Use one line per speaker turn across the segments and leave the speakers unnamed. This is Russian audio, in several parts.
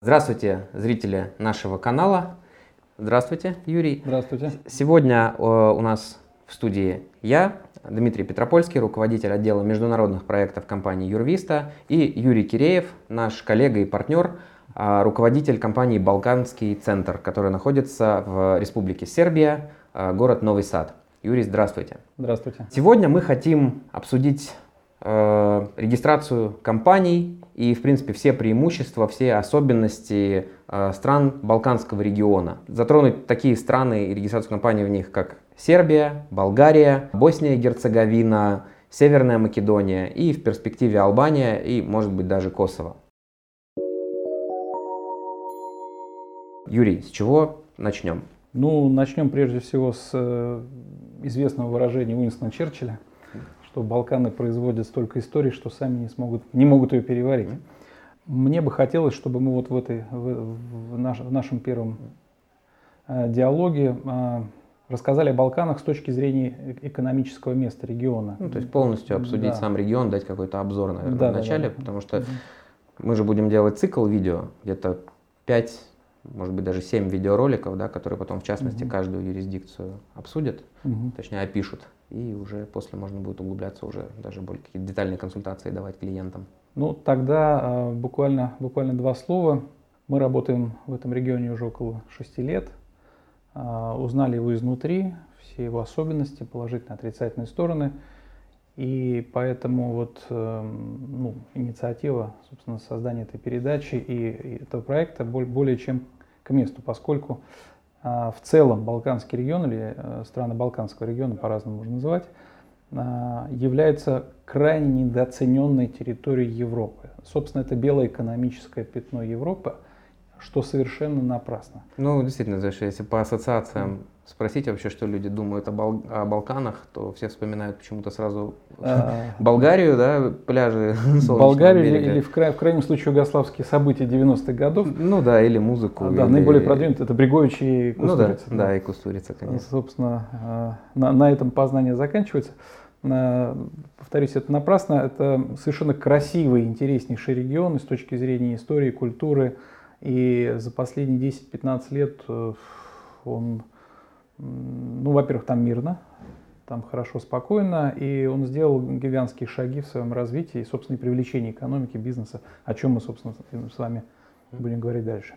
Здравствуйте, зрители нашего канала. Здравствуйте, Юрий.
Здравствуйте.
Сегодня э, у нас в студии я, Дмитрий Петропольский, руководитель отдела международных проектов компании Юрвиста, и Юрий Киреев, наш коллега и партнер, э, руководитель компании Балканский центр, который находится в Республике Сербия, э, город Новый Сад. Юрий, здравствуйте.
Здравствуйте.
Сегодня мы хотим обсудить регистрацию компаний и, в принципе, все преимущества, все особенности э, стран Балканского региона. Затронуть такие страны и регистрацию компаний в них, как Сербия, Болгария, Босния и Герцеговина, Северная Македония и в перспективе Албания и, может быть, даже Косово. Юрий, с чего начнем?
Ну, начнем прежде всего с э, известного выражения Уинстона Черчилля, что Балканы производят столько историй, что сами не, смогут, не могут ее переварить. Мне бы хотелось, чтобы мы вот в, этой, в, в, наш, в нашем первом э, диалоге э, рассказали о Балканах с точки зрения экономического места региона.
Ну, то есть полностью обсудить
Да.
сам регион, дать какой-то обзор, наверное,
Да,
в
да,
начале,
да.
потому что мы же будем делать цикл видео, где-то 5, может быть, даже 7 видеороликов, да, которые потом, в частности,
Мгм.
каждую юрисдикцию обсудят,
Мгм.
точнее, опишут, и уже после можно будет углубляться, уже даже более какие-то детальные консультации давать клиентам.
Ну, тогда э, буквально, буквально два слова. Мы работаем в этом регионе уже около шести лет. А, Узнали его изнутри, все его особенности, положительные, отрицательные стороны. И поэтому вот эм, ну, инициатива, собственно, создания этой передачи и, и этого проекта боль- более чем к месту, поскольку а, в целом Балканский регион или э, страны Балканского региона, по-разному можно называть, а, является крайне недооцененной территорией Европы. Собственно, это белое экономическое пятно Европы, что совершенно напрасно.
Ну, действительно, знаешь, если по ассоциациям спросить вообще, что люди думают о, Бал- о Балканах, то все вспоминают почему-то сразу
А,
Болгарию, да, пляжи
Болгарию или,
берега.
или в, край- в крайнем случае югославские события 90-х годов.
Ну да, или музыку.
А, да,
или-
наиболее продвинутые это Бригович и
Ну да,
Кустурица.
да, и Кустурица, конечно.
Собственно, э, на, на этом познание заканчивается. Э, Повторюсь, это напрасно. Это совершенно красивый, интереснейший регион и с точки зрения истории, культуры. И за последние 10-15 лет э, он, ну, во-первых, там мирно, там хорошо, спокойно, и он сделал гигантские шаги в своем развитии и, собственно, и привлечении экономики, бизнеса, о чем мы, собственно, с вами будем говорить дальше.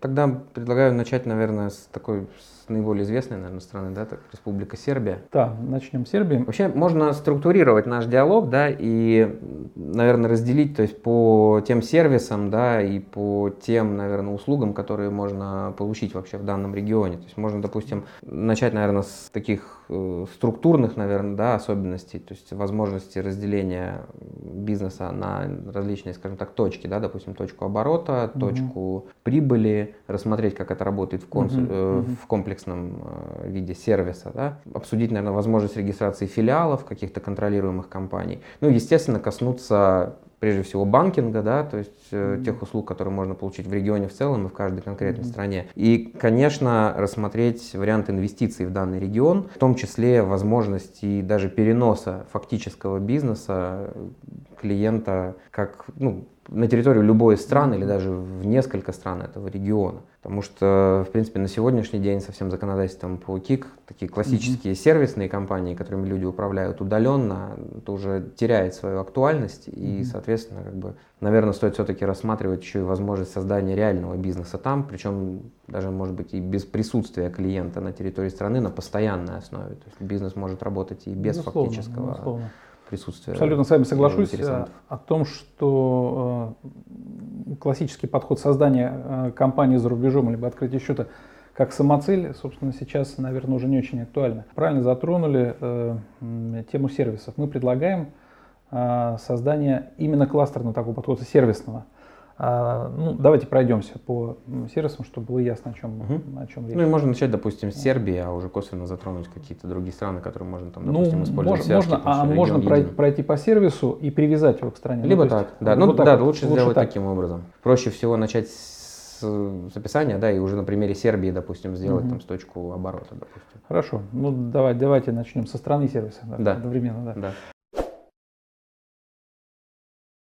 Тогда предлагаю начать, наверное, с такой с наиболее известной, наверное, страны, да, так, Республика Сербия.
Да, начнем с Сербии.
Вообще можно структурировать наш диалог, да, и, наверное, разделить, то есть по тем сервисам, да, и по тем, наверное, услугам, которые можно получить вообще в данном регионе. То есть можно, допустим, начать, наверное, с таких э, структурных, наверное, да, особенностей, то есть возможности разделения бизнеса на различные, скажем так, точки, да, допустим, точку оборота,
Мгм.
точку прибыли, рассмотреть, как это работает в, консу-
Мгм,
э, в комплексном э, виде сервиса, да, обсудить, наверное, возможность регистрации филиалов каких-то контролируемых компаний, ну, естественно, коснуться прежде всего банкинга, да, то есть э, тех услуг, которые можно получить в регионе в целом и в каждой конкретной
Мгм.
стране. И, конечно, рассмотреть вариант инвестиций в данный регион, в том числе возможности даже переноса фактического бизнеса клиента как ну, на территорию любой из стран или даже в несколько стран этого региона. Потому что, в принципе, на сегодняшний день со всем законодательством по КИК, такие классические сервисные компании, которыми люди управляют удаленно, это уже теряет свою актуальность. И,
Мгм.
соответственно, как бы, наверное, стоит все-таки рассматривать еще и возможность создания реального бизнеса там, причем даже, может быть, и без присутствия клиента на территории страны на постоянной основе. То есть бизнес может работать и без
Безусловно,
фактического
безусловно.
Присутствия.
Абсолютно с вами соглашусь э,
интересантов.
о том, что э, классический подход создания э, компании за рубежом либо открытия счета как самоцель, собственно, сейчас, наверное, уже не очень актуально. Правильно затронули э, тему сервисов. Мы предлагаем э, создание именно кластерного такого подхода сервисного. А, ну, давайте пройдемся по сервисам, чтобы было ясно, о чем,
Мгм.
о чем речь.
Ну и можно начать, допустим, с Сербии, а уже косвенно затронуть какие-то другие страны, которые можно там,
Ну,
допустим, использовать
мож-
связки,
можно,
потому
а можно
регион
прой-
един.
пройти по сервису и привязать его к стране. Ну,
Либо
есть
так, да. Ну
вот так
да,
вот,
лучше
лучше
сделать
так.
таким образом. Проще всего начать с, с описания, да, и уже на примере Сербии, допустим, сделать
Мгм.
там с точку оборота, допустим.
Хорошо, ну давай, давайте начнем со страны сервиса да,
Да.
одновременно. Да.
Да.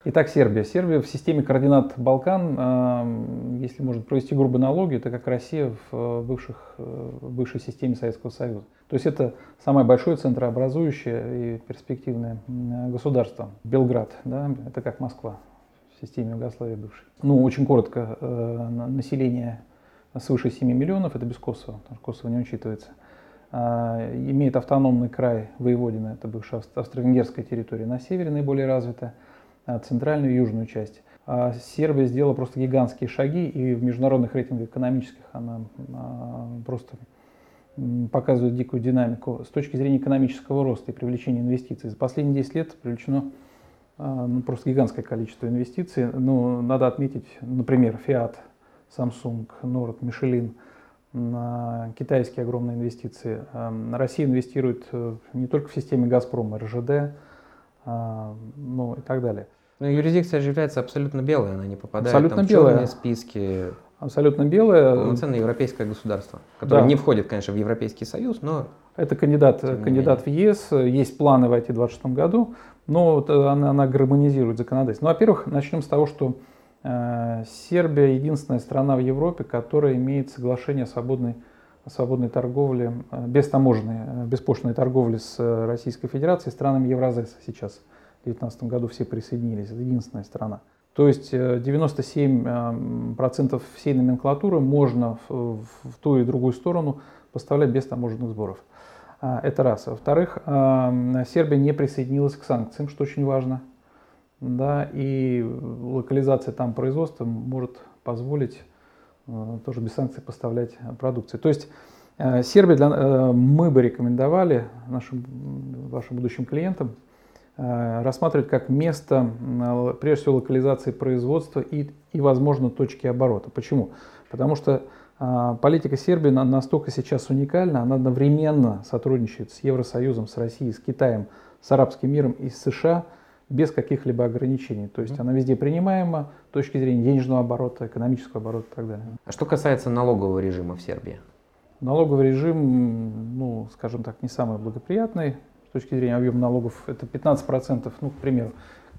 Итак, Сербия. Сербия в системе координат Балкан, э, если можно провести грубую аналогию, это как Россия в, э, бывших, э, в бывшей системе Советского Союза. То есть это самое большое центрообразующее и перспективное государство. Белград, да, это как Москва в системе Югославии бывшей. Ну, очень коротко, население свыше 7 миллионов, это без Косово, потому что Косово не учитывается. Имеет автономный край Воеводина, это бывшая австро-венгерская территория на севере наиболее развитая а, центральную и южную часть. А Сербия сделала просто гигантские шаги, и в международных рейтингах экономических она а, просто показывает дикую динамику. С точки зрения экономического роста и привлечения инвестиций, за последние 10 лет привлечено ну, просто гигантское количество инвестиций. Ну, надо отметить, например, Fiat, Samsung, Nord, Michelin, китайские огромные инвестиции. Россия инвестирует э, не только в системе «Газпрома», РЖД, а, ну и так далее.
Но юрисдикция же является абсолютно белой, она не попадает
абсолютно
там, в
белая.
черные списки.
Абсолютно белая.
Полноценное европейское государство, которое да. не входит, конечно, в Европейский Союз, но...
Это кандидат, кандидат в ЕС, есть планы войти в 2026 году, но вот э, она, она гармонизирует законодательство. Ну, во-первых, начнем с того, что э, Сербия единственная страна в Европе, которая имеет соглашение о свободной свободной торговли, э, без таможенной, э, беспошлиной торговли с э, Российской Федерацией, странами Евразеса сейчас. В 2019 году все присоединились, это единственная страна. То есть 97% всей номенклатуры можно в, в ту и другую сторону поставлять без таможенных сборов. А, это раз. Во-вторых, Сербия не присоединилась к санкциям, что очень важно. Да, и локализация там производства может позволить тоже без санкций поставлять продукцию. То есть э, Сербия для, э, мы бы рекомендовали нашим, вашим будущим клиентам рассматривать как место, прежде всего, локализации производства и, и возможно, точки оборота. Почему? Потому что политика Сербии настолько сейчас уникальна, она одновременно сотрудничает с Евросоюзом, с Россией, с Китаем, с арабским миром и с США – без каких-либо ограничений. То есть она везде принимаема с точки зрения денежного оборота, экономического оборота и так далее.
А что касается налогового режима в Сербии?
Налоговый режим, ну, скажем так, не самый благоприятный с точки зрения объема налогов. Это 15%, ну, к примеру,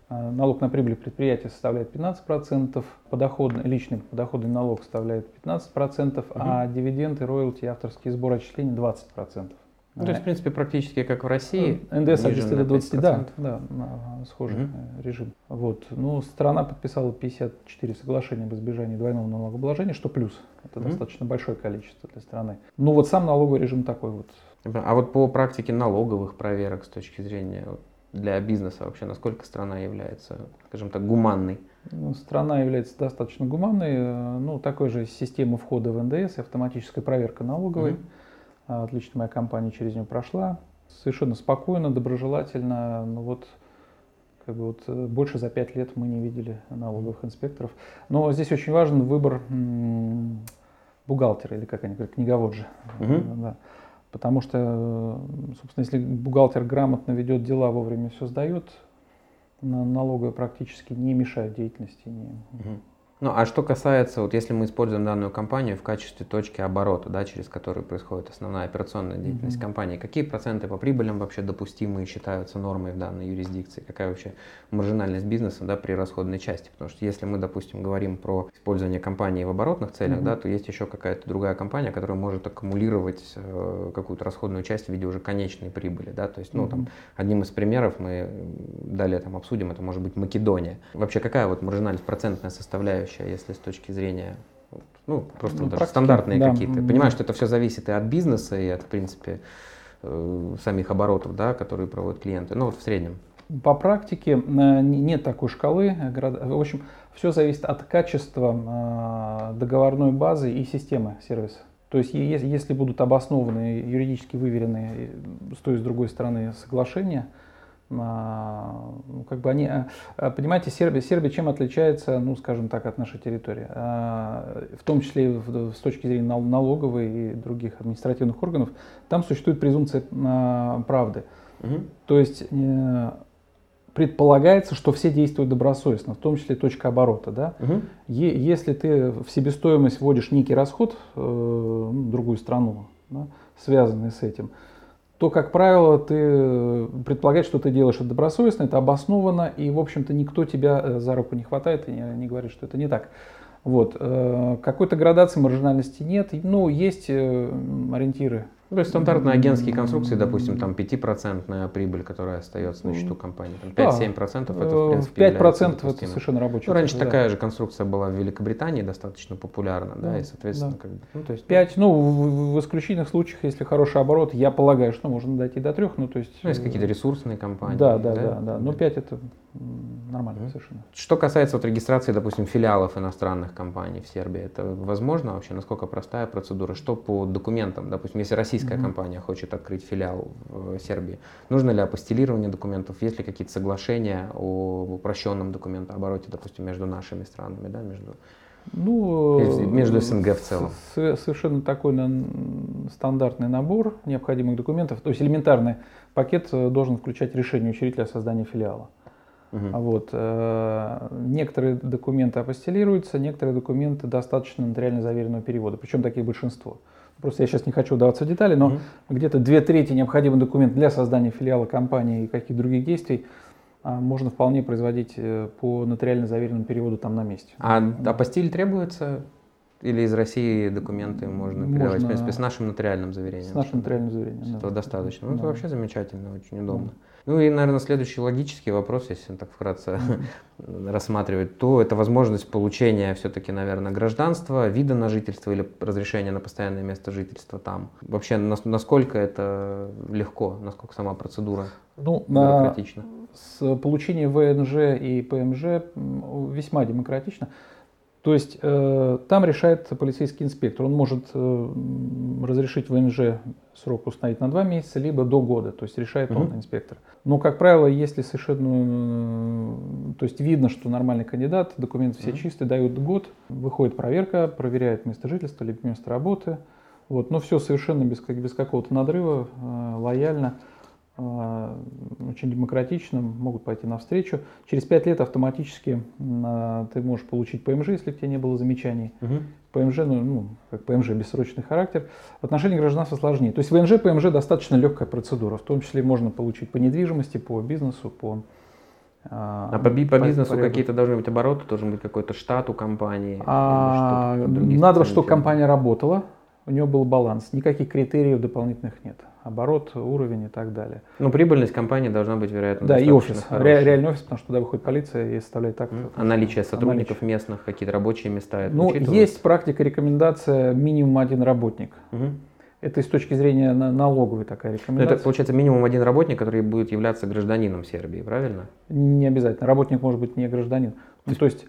а, налог на прибыль предприятия составляет 15%, подоходный, личный подоходный налог составляет 15%, угу. а дивиденды, роялти, авторские сборы отчисления 20%.
Ну, то есть, в принципе, практически как в России.
НДС от 10 до 20, да, да, схожий угу. режим. Вот. Ну, страна подписала 54 соглашения об избежании двойного налогообложения, что плюс. Это угу. достаточно большое количество для страны. Ну, вот сам налоговый режим такой вот.
А вот по практике налоговых проверок с точки зрения для бизнеса вообще, насколько страна является, скажем так, гуманной?
Ну, страна является достаточно гуманной. Э, ну, такой же система входа в НДС, автоматическая проверка налоговой. Угу отлично моя компания через нее прошла. Совершенно спокойно, доброжелательно. Ну вот, как бы вот э, больше за пять лет мы не видели налоговых инспекторов. Но здесь очень важен выбор бухгалтера, или как они говорят, книговоджа. Угу. Да. Потому что, э, собственно, если бухгалтер грамотно ведет дела, вовремя все сдает, налоговые практически не мешают деятельности. Не... Угу.
Ну, а что касается, вот если мы используем данную компанию в качестве точки оборота, да, через которую происходит основная операционная деятельность mm-hmm. компании, какие проценты по прибылям вообще допустимые считаются нормой в данной юрисдикции? Какая вообще маржинальность бизнеса да, при расходной части? Потому что если мы, допустим, говорим про использование компании в оборотных целях, mm-hmm. да, то есть еще какая-то другая компания, которая может аккумулировать э, какую-то расходную часть в виде уже конечной прибыли. Да? То есть, ну, mm-hmm. там, одним из примеров мы далее там обсудим, это может быть Македония. Вообще какая вот маржинальность, процентная составляющая составляющая, если с точки зрения ну, просто ну, даже стандартные да. какие-то. Понимаю, что это все зависит и от бизнеса, и от, в принципе, э, самих оборотов, да, которые проводят клиенты. Ну, вот в среднем.
По практике э, нет такой шкалы. В общем, все зависит от качества э, договорной базы и системы сервиса. То есть, если будут обоснованы, юридически выверенные с той и с другой стороны соглашения, а, как бы они, а, а, понимаете, Сербия, Сербия чем отличается, ну, скажем так, от нашей территории, в том числе с точки зрения налоговой и других административных органов, там существует презумпция правды. Угу. То есть э, предполагается, что все действуют добросовестно, в том числе точка оборота. Да? Угу. Если ты в себестоимость вводишь некий расход э, в другую страну, да, связанный с этим, то, как правило, ты предполагаешь, что ты делаешь это добросовестно, это обоснованно, и, в общем-то, никто тебя э, за руку не хватает и не, не говорит, что это не так. Вот. Э, какой-то градации маржинальности нет. Ну, есть э, ориентиры
то есть стандартные агентские конструкции, допустим, там 5% прибыль, которая остается на счету компании. 5-7% да. это, в
принципе, 5% это совершенно рабочая.
Ну, раньше да. такая же конструкция была в Великобритании, достаточно популярна, да, да и, соответственно, да.
как бы, ну, то есть... 5, ну, в, в исключительных случаях, если хороший оборот, я полагаю, что можно дойти до 3, ну, то есть...
Ну, есть какие-то ресурсные компании.
Да, да, да, да, да. но 5 это нормально mm-hmm. совершенно.
Что касается вот регистрации, допустим, филиалов иностранных компаний в Сербии, это возможно вообще? Насколько простая процедура? Что по документам? Допустим, если российская mm-hmm. компания хочет открыть филиал в Сербии, нужно ли апостилирование документов? Есть ли какие-то соглашения о упрощенном документообороте, допустим, между нашими странами, да, между ну, между СНГ в целом.
Совершенно такой стандартный набор необходимых документов. То есть элементарный пакет э, должен включать решение учредителя о создании филиала. Угу. Вот. Э, некоторые документы апостелируются, некоторые документы достаточно нотариально заверенного перевода, причем таких большинство. Просто я сейчас не хочу вдаваться в детали, но угу. где-то две трети необходимых документов для создания филиала компании и каких других действий а, можно вполне производить э, по нотариально заверенному переводу там на месте.
А апостиль требуется или из России документы можно, можно передавать, в принципе, с нашим нотариальным заверением?
С нашим нотариальным заверением,
Этого да. достаточно. Ну, да. это вообще замечательно, очень удобно. Да. Ну и, наверное, следующий логический вопрос, если так вкратце рассматривать, то это возможность получения все-таки, наверное, гражданства, вида на жительство или разрешения на постоянное место жительства там. Вообще, насколько это легко, насколько сама процедура ну, бюрократична?
С получением ВНЖ и ПМЖ весьма демократично. То есть э, там решает полицейский инспектор. Он может э, разрешить ВНЖ срок установить на два месяца, либо до года. То есть решает mm-hmm. он, инспектор. Но, как правило, если совершенно... Э, то есть видно, что нормальный кандидат, документы все mm-hmm. чистые, дают год, выходит проверка, проверяет место жительства, либо место работы. Вот. Но все совершенно без, без какого-то надрыва, э, лояльно. А, очень демократично, могут пойти навстречу. Через пять лет автоматически а, ты можешь получить ПМЖ, если к тебе не было замечаний. Угу. ПМЖ, ну, ну, как ПМЖ, бессрочный характер. В отношении гражданства сложнее. То есть ВНЖ, ПМЖ достаточно легкая процедура. В том числе можно получить по недвижимости, по бизнесу, по
а, а по, по бизнесу какие-то должны быть обороты, должен быть какой-то штат у компании?
А, надо, чтобы компания работала, у нее был баланс. Никаких критериев дополнительных нет оборот, уровень и так далее.
Но прибыльность компании должна быть, вероятно,
Да, и офис, ре, реальный офис, потому что туда выходит полиция и составляет так. Mm.
А наличие сотрудников наличие. местных, какие-то рабочие места?
Это ну, есть практика, рекомендация минимум один работник. Угу. Это с точки зрения налоговой такая ну, рекомендация.
Это получается минимум один работник, который будет являться гражданином Сербии, правильно?
Не обязательно. Работник может быть не гражданин. Ну, то есть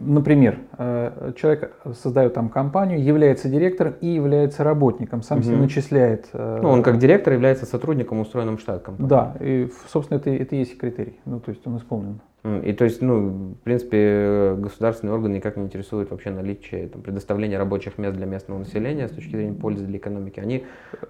например, э, человек создает там компанию, является директором и является работником, сам угу. себе начисляет.
Э, ну, он как директор является сотрудником, устроенным в штат компании.
Да, и, собственно, это, это и есть критерий. Ну, то есть он исполнен.
И то есть, ну, в принципе, государственный орган никак не интересует вообще наличие, там, предоставления рабочих мест для местного населения с точки зрения пользы для экономики. Они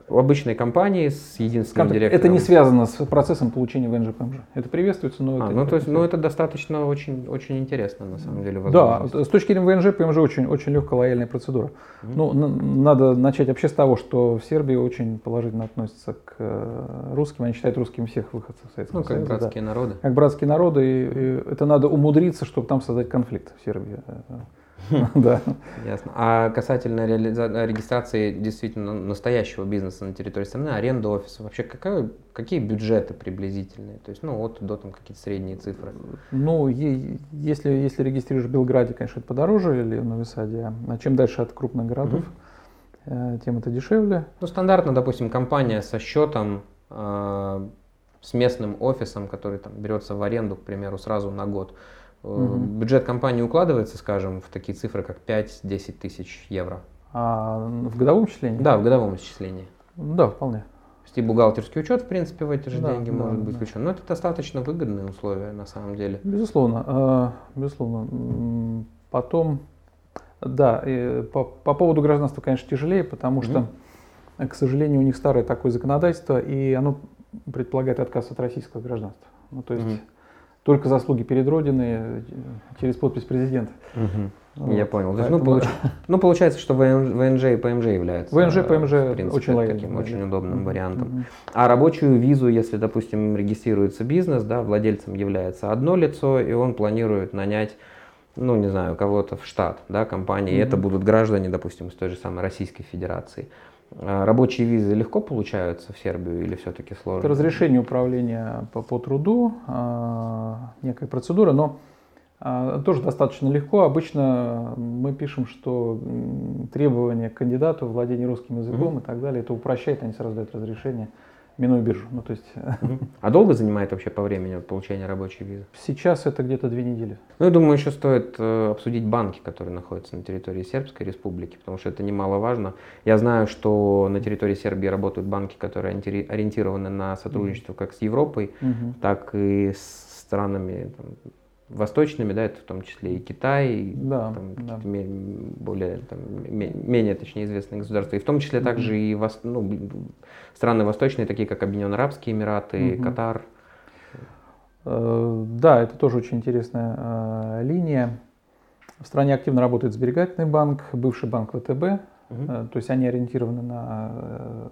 в обычной компании с единственным Скажем, директором.
Это не связано с процессом получения ВНЖ ПМЖ. Это приветствуется, но
а,
это
ну, то есть, ну, это достаточно очень, очень интересно, на самом деле,
Да, с точки зрения ВНЖ ПМЖ очень, очень легкая лояльная процедура. Mm-hmm. Ну, надо начать вообще с того, что в Сербии очень положительно относятся к э, русским. Они считают русскими всех выходцев
Советского Ну, как Союза, братские да. народы.
Как братские народы. И это надо умудриться, чтобы там создать конфликт в Сербии.
Да. Ясно. А касательно регистрации действительно настоящего бизнеса на территории страны, аренда офиса, вообще какая, какие бюджеты приблизительные? То есть, ну, от до там какие-то средние цифры?
Ну, если, если регистрируешь в Белграде, конечно, это подороже или в Новисаде, а чем дальше от крупных городов, угу. тем это дешевле.
Ну, стандартно, допустим, компания со счетом э, с местным офисом, который там берется в аренду, к примеру, сразу на год. Угу. Бюджет компании укладывается, скажем, в такие цифры, как 5-10 тысяч евро.
А в годовом исчислении?
Да, в годовом исчислении.
Да, вполне.
То есть и бухгалтерский учет, в принципе, в эти же да, деньги да, может быть да. включен. Но это достаточно выгодные условия на самом деле.
Безусловно. А, безусловно. Потом, да, по, по поводу гражданства, конечно, тяжелее, потому угу. что, к сожалению, у них старое такое законодательство, и оно предполагает отказ от российского гражданства. Ну, то есть только заслуги перед Родиной э, через подпись президента.
Угу. Вот. Я понял. Поэтому... Ну, получ... ну, получается, что ВНЖ и ПМЖ являются
ВНЖ и ПМЖ принципе, очень лояльным.
Таким очень удобным вариантом. Mm-hmm. А рабочую визу, если, допустим, регистрируется бизнес, да, владельцем является одно лицо, и он планирует нанять ну, не знаю, кого-то в штат, да, компании, mm-hmm. и это будут граждане, допустим, с той же самой Российской Федерации. А рабочие визы легко получаются в Сербию или все-таки сложно?
Это разрешение управления по, по труду, э, некая процедура, но э, тоже достаточно легко. Обычно мы пишем, что требования к кандидату, владение русским языком mm-hmm. и так далее, это упрощает, они сразу дают разрешение минуя биржу. Ну, то есть...
А долго занимает вообще по времени получение рабочей визы?
Сейчас это где-то две недели.
Ну, я думаю, еще стоит э, обсудить банки, которые находятся на территории Сербской Республики, потому что это немаловажно. Я знаю, что на территории Сербии работают банки, которые ориентированы на сотрудничество как с Европой, так и с странами там, восточными, да, это в том числе и Китай, да, там, да. более, там, менее, точнее, известные государства, и в том числе mm-hmm. также и вос, ну, страны восточные, такие как Объединенные Арабские Эмираты, mm-hmm. Катар.
Э, да, это тоже очень интересная э, линия. В стране активно работает сберегательный банк, бывший банк ВТБ, mm-hmm. то есть они ориентированы на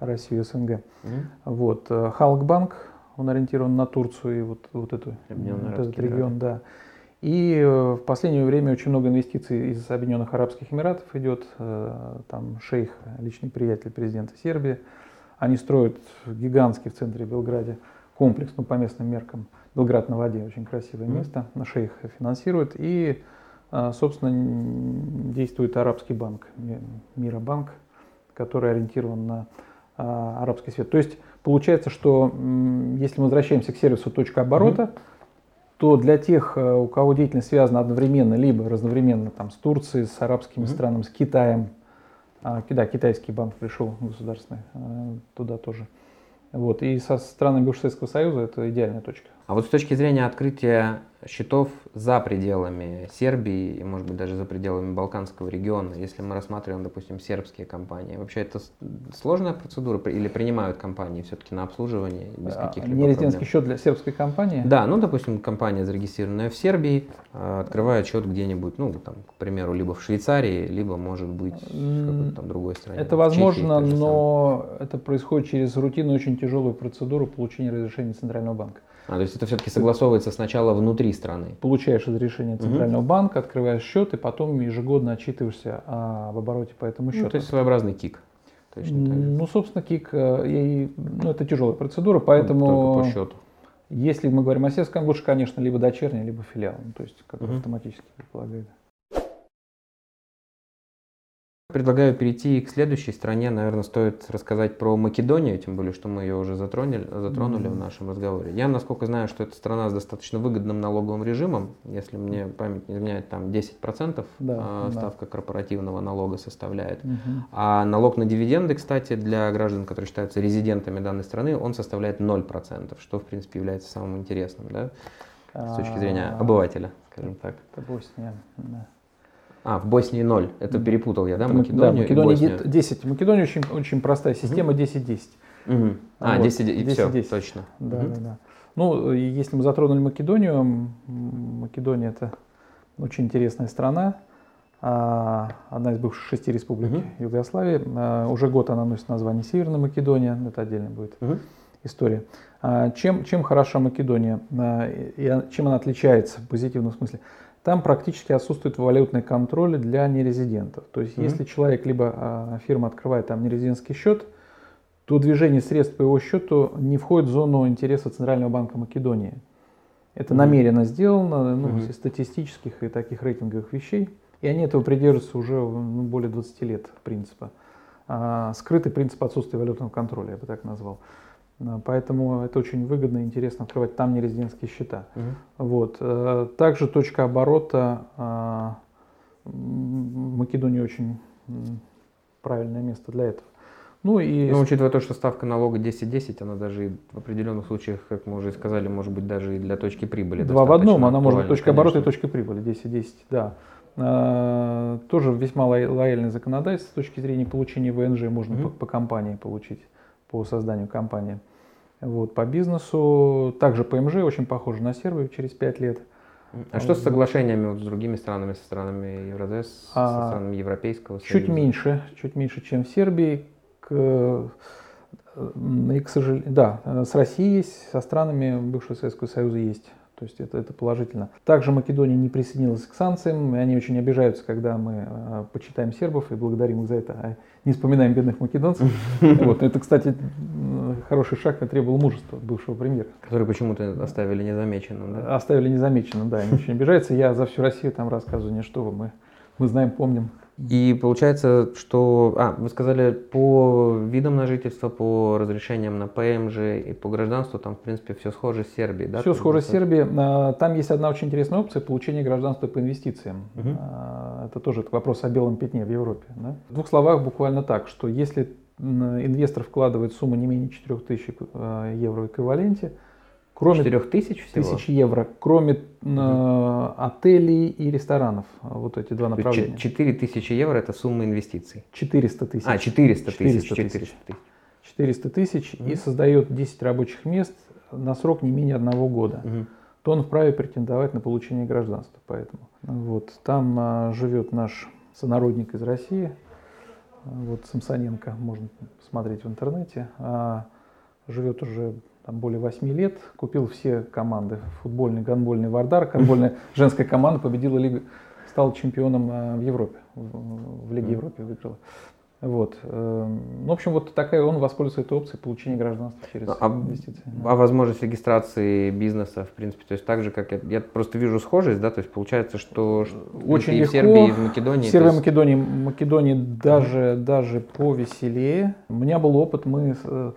Россию и СНГ. Mm-hmm. Вот, Халкбанк, он ориентирован на Турцию и вот, вот, эту, вот этот регион, да. И э, в последнее время очень много инвестиций из Объединенных Арабских Эмиратов идет. Э, там шейх, личный приятель президента Сербии. Они строят гигантский в центре Белграде комплекс, ну, по местным меркам. Белград на воде, очень красивое mm-hmm. место. Шейх финансирует. И, э, собственно, действует арабский банк, Миробанк, который ориентирован на арабский свет. То есть Получается, что если мы возвращаемся к сервису точка оборота, mm-hmm. то для тех, э, у кого деятельность связана одновременно, либо разновременно там, с Турцией, с арабскими mm-hmm. странами, с Китаем, а, да, китайский банк пришел государственный э, туда тоже, вот, и со странами бывшего Советского Союза это идеальная точка.
А вот с точки зрения открытия счетов за пределами Сербии и, может быть, даже за пределами Балканского региона, если мы рассматриваем, допустим, сербские компании, вообще это сложная процедура или принимают компании все-таки на обслуживание без а, каких-либо
Нерезидентский счет для сербской компании?
Да, ну, допустим, компания, зарегистрированная в Сербии, а, открывает счет где-нибудь, ну, там, к примеру, либо в Швейцарии, либо, может быть, в какой-то там другой стране.
Это возможно, но это происходит через рутинную, очень тяжелую процедуру получения разрешения Центрального банка.
А, то есть это все-таки согласовывается сначала внутри страны?
Получаешь разрешение Центрального угу. банка, открываешь счет и потом ежегодно отчитываешься об обороте по этому счету. Ну,
то есть своеобразный кик.
Точно ну, собственно, кик, э, и, ну, это тяжелая процедура, поэтому...
Только по счету.
Если мы говорим о сельском, лучше, конечно, либо дочерний, либо филиал, ну, то есть как угу. автоматически предполагает.
Предлагаю перейти к следующей стране. Наверное, стоит рассказать про Македонию, тем более, что мы ее уже затронули, затронули mm-hmm. в нашем разговоре. Я, насколько знаю, что это страна с достаточно выгодным налоговым режимом. Если мне память не изменяет, там 10% да, а, ставка да. корпоративного налога составляет. Mm-hmm. А налог на дивиденды, кстати, для граждан, которые считаются резидентами данной страны, он составляет 0%, что, в принципе, является самым интересным, да, с точки зрения а, обывателя, скажем так.
Это Босния, да.
А, в Боснии 0. Это перепутал я, да? Македонию
да, Македония 10. Македония очень, очень простая система 10-10.
Угу. А, вот. 10, 10, все, 10. точно.
Да, угу. да, да. Ну, если мы затронули Македонию, Македония это очень интересная страна, а, одна из бывших шести республик угу. Югославии. А, уже год она носит название Северная Македония, это отдельно будет угу. история. Чем, чем хороша Македония и чем она отличается в позитивном смысле? Там практически отсутствует валютный контроль для нерезидентов. То есть, mm-hmm. если человек либо а, фирма открывает там нерезидентский счет, то движение средств по его счету не входит в зону интереса Центрального банка Македонии. Это mm-hmm. намеренно сделано, ну, mm-hmm. статистических и таких рейтинговых вещей. И они этого придерживаются уже ну, более 20 лет принципа. А, скрытый принцип отсутствия валютного контроля, я бы так назвал. Поэтому это очень выгодно и интересно открывать там нерезидентские счета. Угу. Вот. Э, также точка оборота а, Македонии очень правильное место для этого.
Ну, и... Но учитывая то, что ставка налога 10-10, она даже в определенных случаях, как мы уже сказали, может быть даже и для точки прибыли.
Два в одном, она может быть точка оборота и точка прибыли, 10-10, да. А, тоже весьма лояльный законодательство с точки зрения получения ВНЖ можно угу. по, по компании получить, по созданию компании. Вот, по бизнесу также ПМЖ очень похоже на Сербию через 5 лет.
А что с соглашениями вот с другими странами, со странами Евразес, а, со странами Европейского
Союза? Чуть меньше, чуть меньше, чем в Сербии. К, и, к сожалению, да, с Россией есть, со странами бывшего Советского Союза есть то есть это, это положительно. Также Македония не присоединилась к санкциям, и они очень обижаются, когда мы э, почитаем сербов и благодарим их за это, а не вспоминаем бедных македонцев. Вот. Это, кстати, хороший шаг и требовал мужества бывшего премьера.
Который почему-то оставили незамеченным,
да? Оставили незамеченным, да, они очень обижаются. Я за всю Россию там рассказываю, не что вы, мы, мы знаем, помним.
И получается, что... А, вы сказали, по видам на жительство, по разрешениям на ПМЖ и по гражданству, там, в принципе, все схоже с Сербией, да?
Все схоже с Сербией. А, там есть одна очень интересная опция – получения гражданства по инвестициям. Угу. Это тоже вопрос о белом пятне в Европе. Да? В двух словах буквально так, что если инвестор вкладывает сумму не менее 4000 а, евро в эквиваленте –
Кроме 4 тысяч
всего? Тысяч евро, кроме угу. отелей и ресторанов. Вот эти два направления.
4 тысячи евро это сумма инвестиций?
400 тысяч.
А, 400 тысяч. 400
тысяч. 400 тысяч угу. и создает 10 рабочих мест на срок не менее одного года. Угу. То он вправе претендовать на получение гражданства. Поэтому вот там а, живет наш сонародник из России, вот Самсоненко, можно смотреть в интернете. А, живет уже там, более 8 лет, купил все команды. Футбольный, гандбольный Вардар, гандбольная женская команда победила лигу, стал чемпионом э, в Европе, в Лиге Европы выиграла. Вот. Эм, ну, в общем, вот такая он воспользуется этой опцией получения гражданства через а, инвестиции.
А возможность регистрации бизнеса, в принципе, то есть так же, как я, я просто вижу схожесть, да, то есть получается, что
очень и легко. в Сербии, и в Македонии. В Сербии, есть... Македонии, Македонии даже, даже повеселее. У меня был опыт, мы э,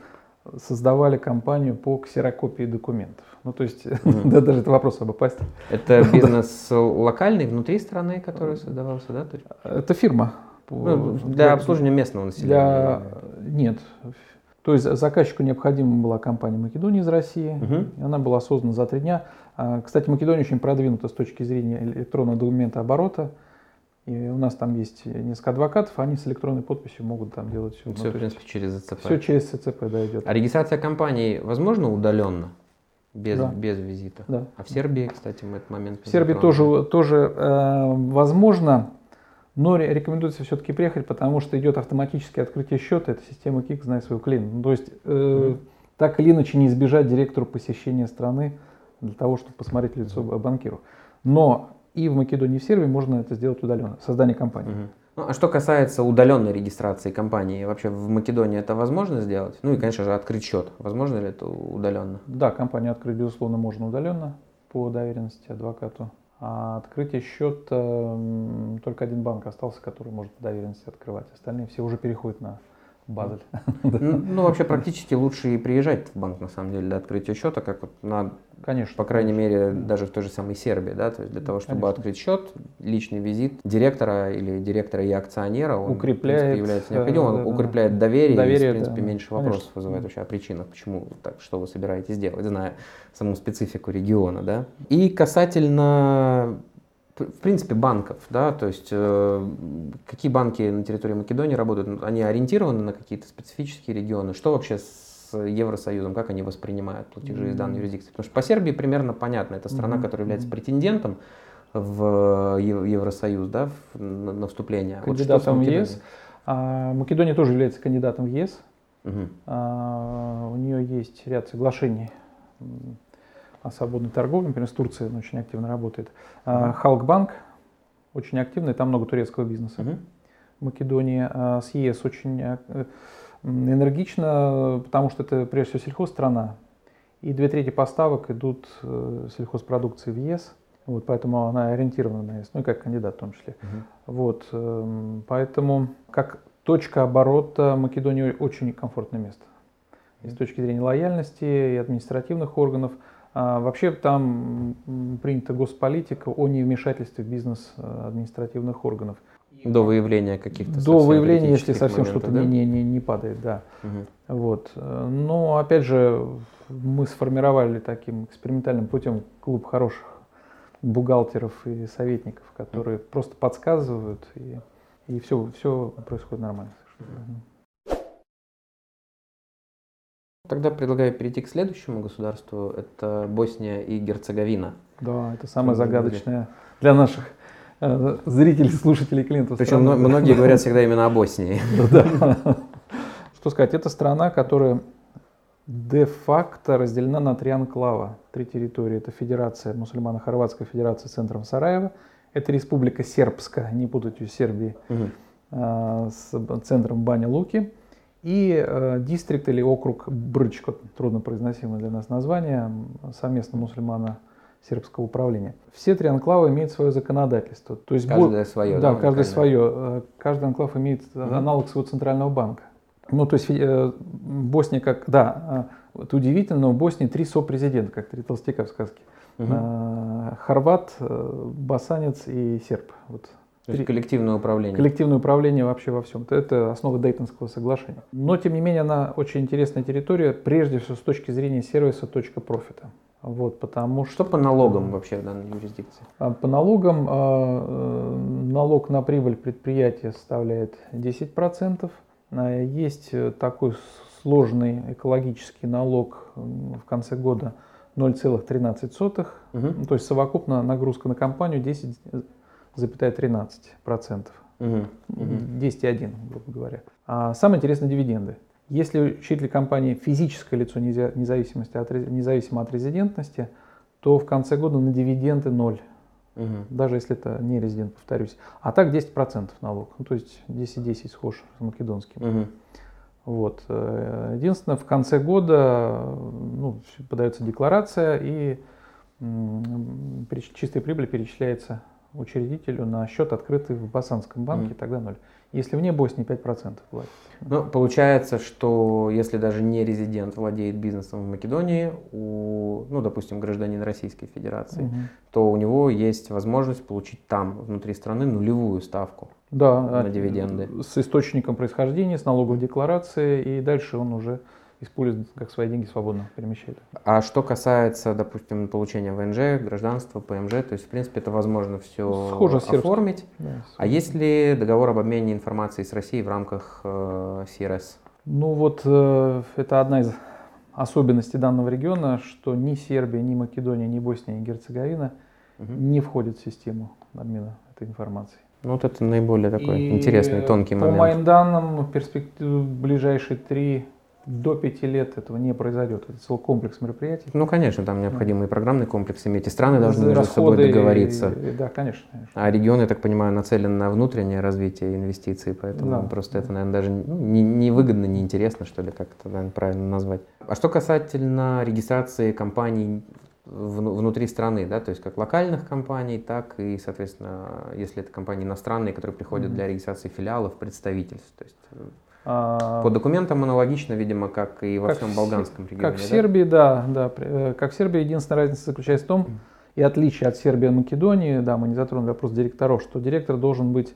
создавали компанию по ксерокопии документов. Ну, то есть, mm-hmm. да, даже это вопрос об опасности.
Это бизнес локальный, внутри страны, который создавался, да?
Это фирма.
Ну, для обслуживания местного населения? Для...
Нет. То есть заказчику необходима была компания Македонии из России. Угу. Она была создана за три дня. А, кстати, Македония очень продвинута с точки зрения электронного документа оборота. И у нас там есть несколько адвокатов, они с электронной подписью могут там делать все.
Все, ну, в принципе, через ЗЦП.
Все через ЦЦП, да, идет.
А регистрация компании возможно удаленно? Без, да. без визита.
Да.
А в Сербии, кстати, мы этот момент
В Сербии тоже, тоже э, возможно, но рекомендуется все-таки приехать, потому что идет автоматическое открытие счета, это система КИК знает свою клиента. Ну, то есть э, mm. так или иначе не избежать директору посещения страны для того, чтобы посмотреть лицо mm. банкиру. Но и в Македонии, в Сербии можно это сделать удаленно, создание компании. Угу.
Ну, а что касается удаленной регистрации компании, вообще в Македонии это возможно сделать? Ну и, конечно же, открыть счет. Возможно ли это удаленно?
Да, компанию открыть, безусловно, можно удаленно по доверенности адвокату. А открытие счета только один банк остался, который может по доверенности открывать. Остальные все уже переходят на Базель.
Ну, ну, вообще практически лучше и приезжать в банк, на самом деле, для открытия счета, как вот на,
конечно,
по крайней конечно. мере, даже в той же самой Сербии, да, то есть для того, чтобы конечно. открыть счет, личный визит директора или директора и акционера, он,
укрепляет,
принципе, является необходимым, он да, укрепляет да. доверие, доверие и, в принципе, да, меньше вопросов конечно. вызывает вообще о причинах, почему так, что вы собираетесь делать, зная саму специфику региона, да. И касательно в принципе, банков, да, то есть э, какие банки на территории Македонии работают, они ориентированы на какие-то специфические регионы, что вообще с Евросоюзом, как они воспринимают платежи из данной юрисдикции? Потому что по Сербии примерно понятно, это страна, которая является претендентом в Евросоюз, да, на вступление.
Кандидатом вот в ЕС. А, Македония тоже является кандидатом в ЕС. Угу. А, у нее есть ряд соглашений о свободной торговле, например, с Турцией он очень активно работает. Uh-huh. Халкбанк очень активный, там много турецкого бизнеса. Uh-huh. Македония а, с ЕС очень э, энергично, потому что это прежде всего сельхозстрана. И две трети поставок идут э, сельхозпродукции в ЕС. Вот, поэтому она ориентирована на ЕС, ну и как кандидат в том числе. Uh-huh. Вот, эм, поэтому как точка оборота Македонии очень комфортное место. И с точки зрения лояльности и административных органов – а, вообще там принята госполитика о невмешательстве в бизнес э, административных органов.
До выявления каких-то
До выявления, если совсем что-то да? не, не, не падает, да. Угу. Вот. Но опять же, мы сформировали таким экспериментальным путем клуб хороших бухгалтеров и советников, которые угу. просто подсказывают, и, и все, все происходит нормально.
Тогда предлагаю перейти к следующему государству. Это Босния и Герцеговина.
Да, это самое загадочное для наших э, зрителей, слушателей, клиентов.
Причем страна. многие говорят всегда именно о Боснии.
Что сказать, это страна, которая де-факто разделена на три анклава, три территории. Это Федерация, мусульмано-хорватская федерация с центром Сараева. Это Республика Сербская, не путать ее с Сербией, угу. с центром Баня-Луки. И э, дистрикт или округ Брычко, трудно произносимое для нас название, совместно мусульмано сербского управления. Все три анклава имеют свое законодательство.
То есть каждое бо... свое.
Да, да каждое свое. Э, каждый анклав имеет угу. аналог своего центрального банка. Ну, то есть э, Босния как, да, э, это удивительно, но в Боснии три сопрезидента, как три толстяка в сказке. Угу. Э, хорват, э, басанец и серб. Вот.
То есть коллективное управление.
Коллективное управление вообще во всем. Это основа Дейтонского соглашения. Но, тем не менее, она очень интересная территория, прежде всего с точки зрения сервиса точка профита. Вот, потому
что... что по налогам вообще в данной юрисдикции?
А, по налогам а, э, налог на прибыль предприятия составляет 10%. А, есть э, такой сложный экологический налог в конце года 0,13. Угу. То есть совокупно нагрузка на компанию 10, 13%. Угу. 10,1, грубо говоря. А самое интересное дивиденды. Если учитель компании физическое лицо независимости от, независимо от резидентности, то в конце года на дивиденды ноль. Угу. Даже если это не резидент, повторюсь. А так 10% налог. Ну, то есть 10-10 схож с македонским. Угу. Вот. Э, единственное, в конце года ну, подается декларация, и чистая прибыль перечисляется учредителю на счет, открытый в Басанском банке, mm. тогда ноль. Если вне Боснии 5% платят.
Ну, получается, что если даже не резидент владеет бизнесом в Македонии, у, ну, допустим, гражданин Российской Федерации, угу. то у него есть возможность получить там, внутри страны, нулевую ставку
да,
на а, дивиденды.
С источником происхождения, с налоговой декларацией, и дальше он уже использует как свои деньги свободно перемещает.
А что касается, допустим, получения ВНЖ, гражданства, ПМЖ, то есть, в принципе, это возможно все Схоже оформить. Да, а есть ли договор об обмене информацией с Россией в рамках э, CRS?
Ну вот э, это одна из особенностей данного региона, что ни Сербия, ни Македония, ни Босния, ни Герцеговина угу. не входят в систему обмена этой информацией.
Ну, вот это наиболее такой и интересный, тонкий
по
момент.
По моим данным, перспективы ближайшие три до пяти лет этого не произойдет. Это целый комплекс мероприятий.
Ну, конечно, там необходимый программный комплекс иметь, и страны должны между собой договориться.
И, да, конечно, конечно.
А регион, я так понимаю, нацелен на внутреннее развитие инвестиций, поэтому да. просто это, наверное, даже ну, не, не выгодно, не интересно, что ли, как это наверное, правильно назвать. А что касательно регистрации компаний внутри страны, да, то есть как локальных компаний, так и, соответственно, если это компании иностранные, которые приходят mm-hmm. для регистрации филиалов, представительств, то есть э, По документам аналогично, видимо, как и во как всем Болганском регионе.
Как в Сербии, да, да. Э, как в Сербии, единственная разница заключается в том, и отличие от Сербии и Македонии, да, мы не затронули вопрос директоров, что директор должен быть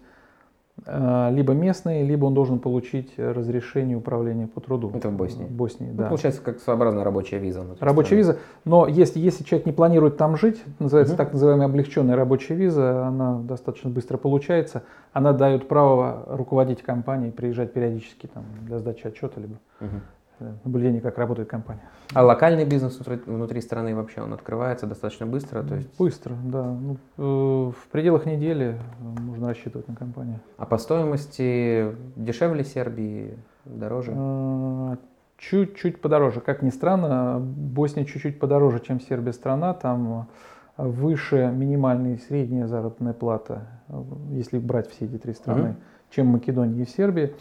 либо местный, либо он должен получить разрешение управления по труду.
Это в Боснии? В
Боснии, ну,
да. Получается, как своеобразная рабочая виза.
Рабочая виза, но если, если человек не планирует там жить, называется угу. так называемая облегченная рабочая виза, она достаточно быстро получается, она дает право руководить компанией, приезжать периодически там, для сдачи отчета, либо угу. Э, наблюдение, как работает компания.
А локальный бизнес внутри страны вообще он открывается достаточно быстро? То есть...
Быстро, да. Ну, э, в пределах недели можно рассчитывать на компанию.
А по стоимости дешевле Сербии, дороже?
А, чуть-чуть подороже. Как ни странно, Босния чуть-чуть подороже, чем Сербия страна. Там выше минимальная и средняя заработная плата, если брать все эти три страны, угу. чем Македония и Сербия.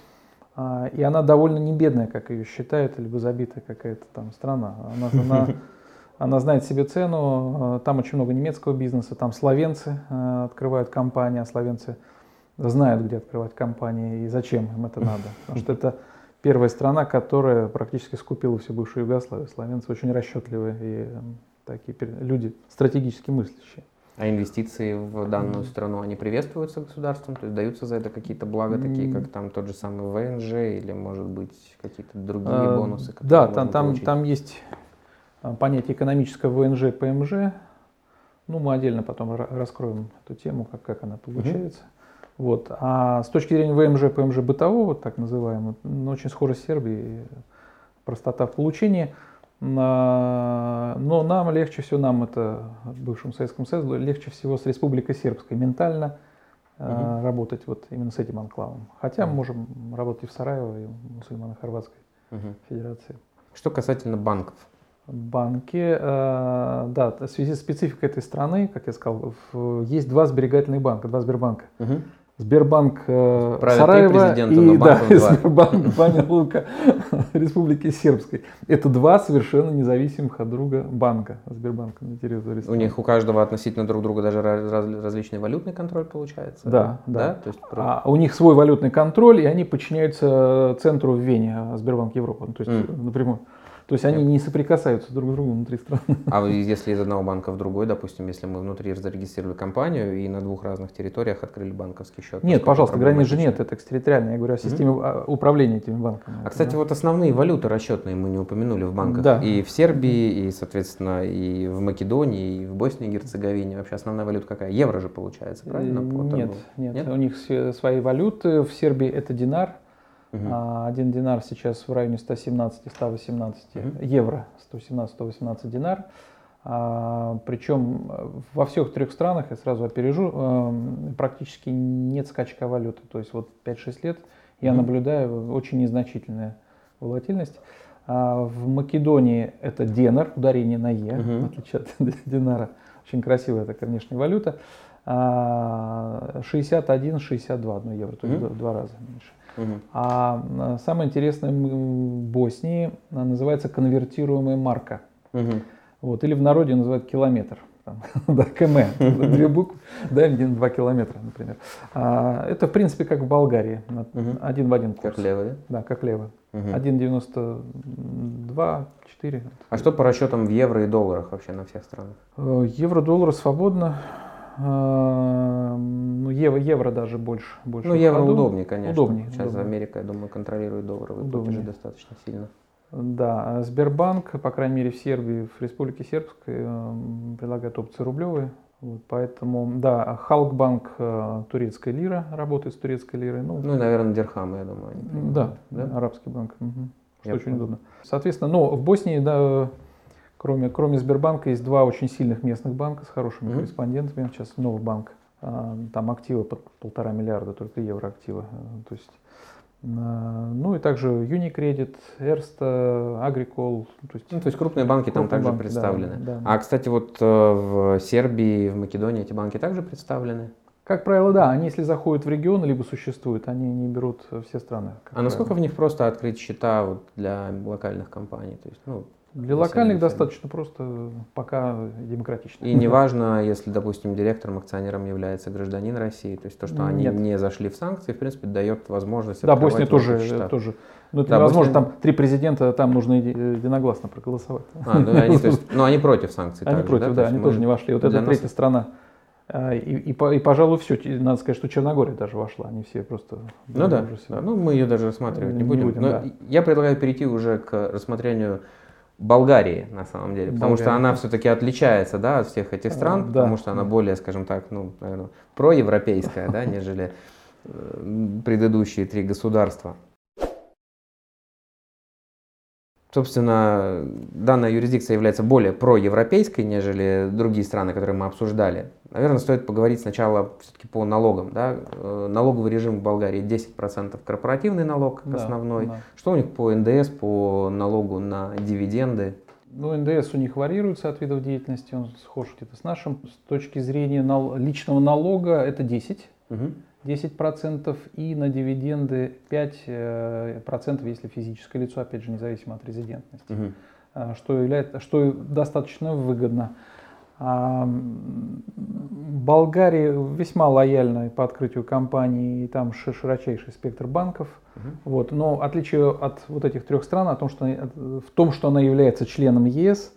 А, и она довольно не бедная, как ее считают, либо забитая какая-то там страна. Она, она, она знает себе цену, а, там очень много немецкого бизнеса, там словенцы а, открывают компании, а словенцы знают, где открывать компании и зачем им это надо. Потому что это первая страна, которая практически скупила всю бывшую Югославию. Словенцы очень расчетливые и такие люди стратегически мыслящие.
А инвестиции в данную страну, они приветствуются государством? То есть даются за это какие-то блага, такие как там тот же самый ВНЖ или, может быть, какие-то другие а, бонусы?
Да, там, там, там есть а, понятие экономического ВНЖ, ПМЖ. Ну, мы отдельно потом раскроем эту тему, как, как она получается. Угу. Вот. А с точки зрения ВМЖ, ПМЖ бытового, так называемого, ну, очень схоже с Сербией простота в получении. Но нам легче всего, нам это в бывшем Советском Союзе, легче всего с Республикой Сербской ментально угу. работать вот именно с этим анклавом. Хотя угу. мы можем работать и в Сараево, и в мусульмано-хорватской угу. федерации.
Что касательно банков?
Банки, э, да, в связи с спецификой этой страны, как я сказал, в, есть два сберегательных банка, два Сбербанка. Угу. Сбербанк э, Правильно, Сараева и да, Сбербанк Баня Лука Республики Сербской. Это два совершенно независимых от друга банка Сбербанка на территории
страны. У них у каждого относительно друг друга даже раз, различный валютный контроль получается?
Да, да. да? То есть, а у них свой валютный контроль, и они подчиняются центру в Вене, Сбербанк Европа, то есть mm. напрямую. То есть они не соприкасаются друг с другом внутри страны.
А если из одного банка в другой, допустим, если мы внутри зарегистрировали компанию и на двух разных территориях открыли банковский счет?
Нет, пожалуйста, границ же нет, это экстерриториально. Я говорю о системе угу. управления этими банками.
А, кстати, да? вот основные валюты расчетные мы не упомянули в банках. Да. И в Сербии, и, соответственно, и в Македонии, и в Боснии и Герцеговине. Вообще основная валюта какая? Евро же получается, правильно?
Нет, нет, нет, у них свои валюты. В Сербии это динар, Угу. Один динар сейчас в районе 117-118 угу. евро, 117-118 динар. А, причем во всех трех странах, я сразу опережу, э, практически нет скачка валюты. То есть вот 5-6 лет я наблюдаю очень незначительная волатильность. А в Македонии это денар, ударение на Е, угу. в отличие от динара. Очень красивая такая внешняя валюта. 61-62 одно евро, то есть угу. два раза меньше. А, а самое интересное в Боснии называется конвертируемая марка. Угу. Вот, или в народе называют километр. да, км, две буквы, да, один, два километра, например. А, это, в принципе, как в Болгарии, один в один
курс. Как лево, да?
Да, как лево. Угу. 1,92, 4.
А что по расчетам в евро и долларах вообще на всех странах?
Э, евро-доллар свободно. Э, ну, евро, евро даже больше. больше
ну, евро ходу. удобнее, конечно. Удобнее. Сейчас удобнее. Америка, я думаю, контролирует долларовые удобнее. платежи достаточно сильно.
Да, Сбербанк, по крайней мере в Сербии, в Республике Сербской, э, предлагает опции рублевые. Вот, поэтому, да, Халкбанк, э, турецкая лира, работает с турецкой лирой.
Ну, ну и, наверное, дирхамы, я думаю.
Да, да, арабский банк. Угу. Что я очень понял. удобно. Соответственно, но в Боснии, да, Кроме, кроме Сбербанка есть два очень сильных местных банка с хорошими mm-hmm. корреспондентами. Сейчас новый банк, а, там активы под полтора миллиарда, только евро активы. То есть, а, ну и также Unicredit, Erste, Agricol.
То есть, ну, то есть крупные банки крупные там также банки, представлены. Да, да. А, кстати, вот э, в Сербии, в Македонии эти банки также представлены?
Как правило, да. Они, если заходят в регион, либо существуют, они не берут все страны.
А правило. насколько в них просто открыть счета вот для локальных компаний? То есть,
ну, для локальных достаточно просто пока демократично.
И неважно, если, допустим, директором, акционером является гражданин России, то есть то, что они Нет. не зашли в санкции, в принципе, дает возможность
Да, Босния тоже, тоже. Ну, это да, невозможно, Босния... там три президента, там нужно единогласно проголосовать.
А, ну, они, то есть, ну, они против санкций
Они
также,
против, да, да они тоже не вошли. Вот это третья нас... страна. А, и, и, и, пожалуй, все. Надо сказать, что Черногория даже вошла. Они все просто...
Ну да, да, ну мы ее даже рассматривать не, не будем. будем Но да. Я предлагаю перейти уже к рассмотрению Болгарии, на самом деле, потому Болгария. что она все-таки отличается да, от всех этих стран, а, потому что она более, скажем так, ну, наверное, проевропейская, да, нежели э, предыдущие три государства. Собственно, данная юрисдикция является более проевропейской, нежели другие страны, которые мы обсуждали. Наверное, стоит поговорить сначала все-таки по налогам. Да? Э, налоговый режим в Болгарии 10% корпоративный налог да, основной. Да. Что у них по НДС, по налогу на дивиденды?
Ну, НДС у них варьируется от видов деятельности, он схож где-то с нашим. С точки зрения нал- личного налога это 10. Угу. 10% и на дивиденды 5%, э, если физическое лицо, опять же, независимо от резидентности, угу. что, является, что достаточно выгодно. А, Болгария весьма лояльна по открытию компаний, и там широчайший спектр банков. Угу. Вот. Но отличие от вот этих трех стран о том, что, в том, что она является членом ЕС,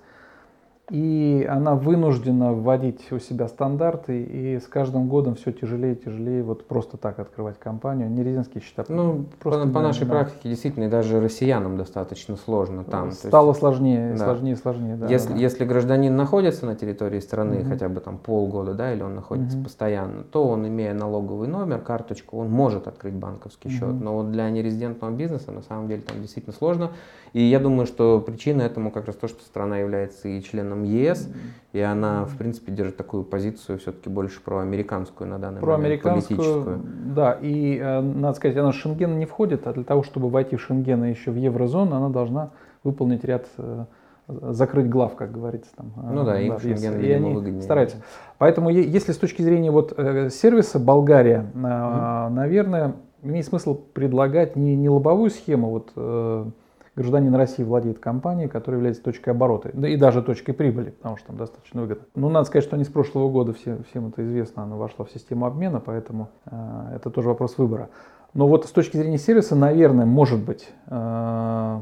и она вынуждена вводить у себя стандарты, и с каждым годом все тяжелее и тяжелее вот просто так открывать компанию, не резинские счета.
Ну, просто, по, по нашей да. практике действительно, даже россиянам достаточно сложно там.
Стало есть, сложнее, да. сложнее, сложнее. Да,
если, да. если гражданин находится на территории страны угу. хотя бы там полгода, да, или он находится угу. постоянно, то он, имея налоговый номер, карточку, он может открыть банковский угу. счет. Но вот для нерезидентного бизнеса на самом деле там действительно сложно. И я думаю, что причина этому как раз то, что страна является и членом ЕС, и она, в принципе, держит такую позицию все-таки больше проамериканскую на данный
про
момент,
политическую. Да, и, э, надо сказать, она в Шенген не входит, а для того, чтобы войти в Шенген и еще в еврозону, она должна выполнить ряд э, закрыть глав, как говорится. Там,
ну да, им да, Шенген,
и они выгоднее. стараются. Поэтому, если с точки зрения вот, э, сервиса Болгария, mm-hmm. наверное, имеет смысл предлагать не, не лобовую схему, вот гражданин России владеет компанией, которая является точкой оборота, да и даже точкой прибыли, потому что там достаточно выгодно. Ну, надо сказать, что не с прошлого года, все, всем это известно, она вошла в систему обмена, поэтому э, это тоже вопрос выбора. Но вот с точки зрения сервиса, наверное, может быть, э,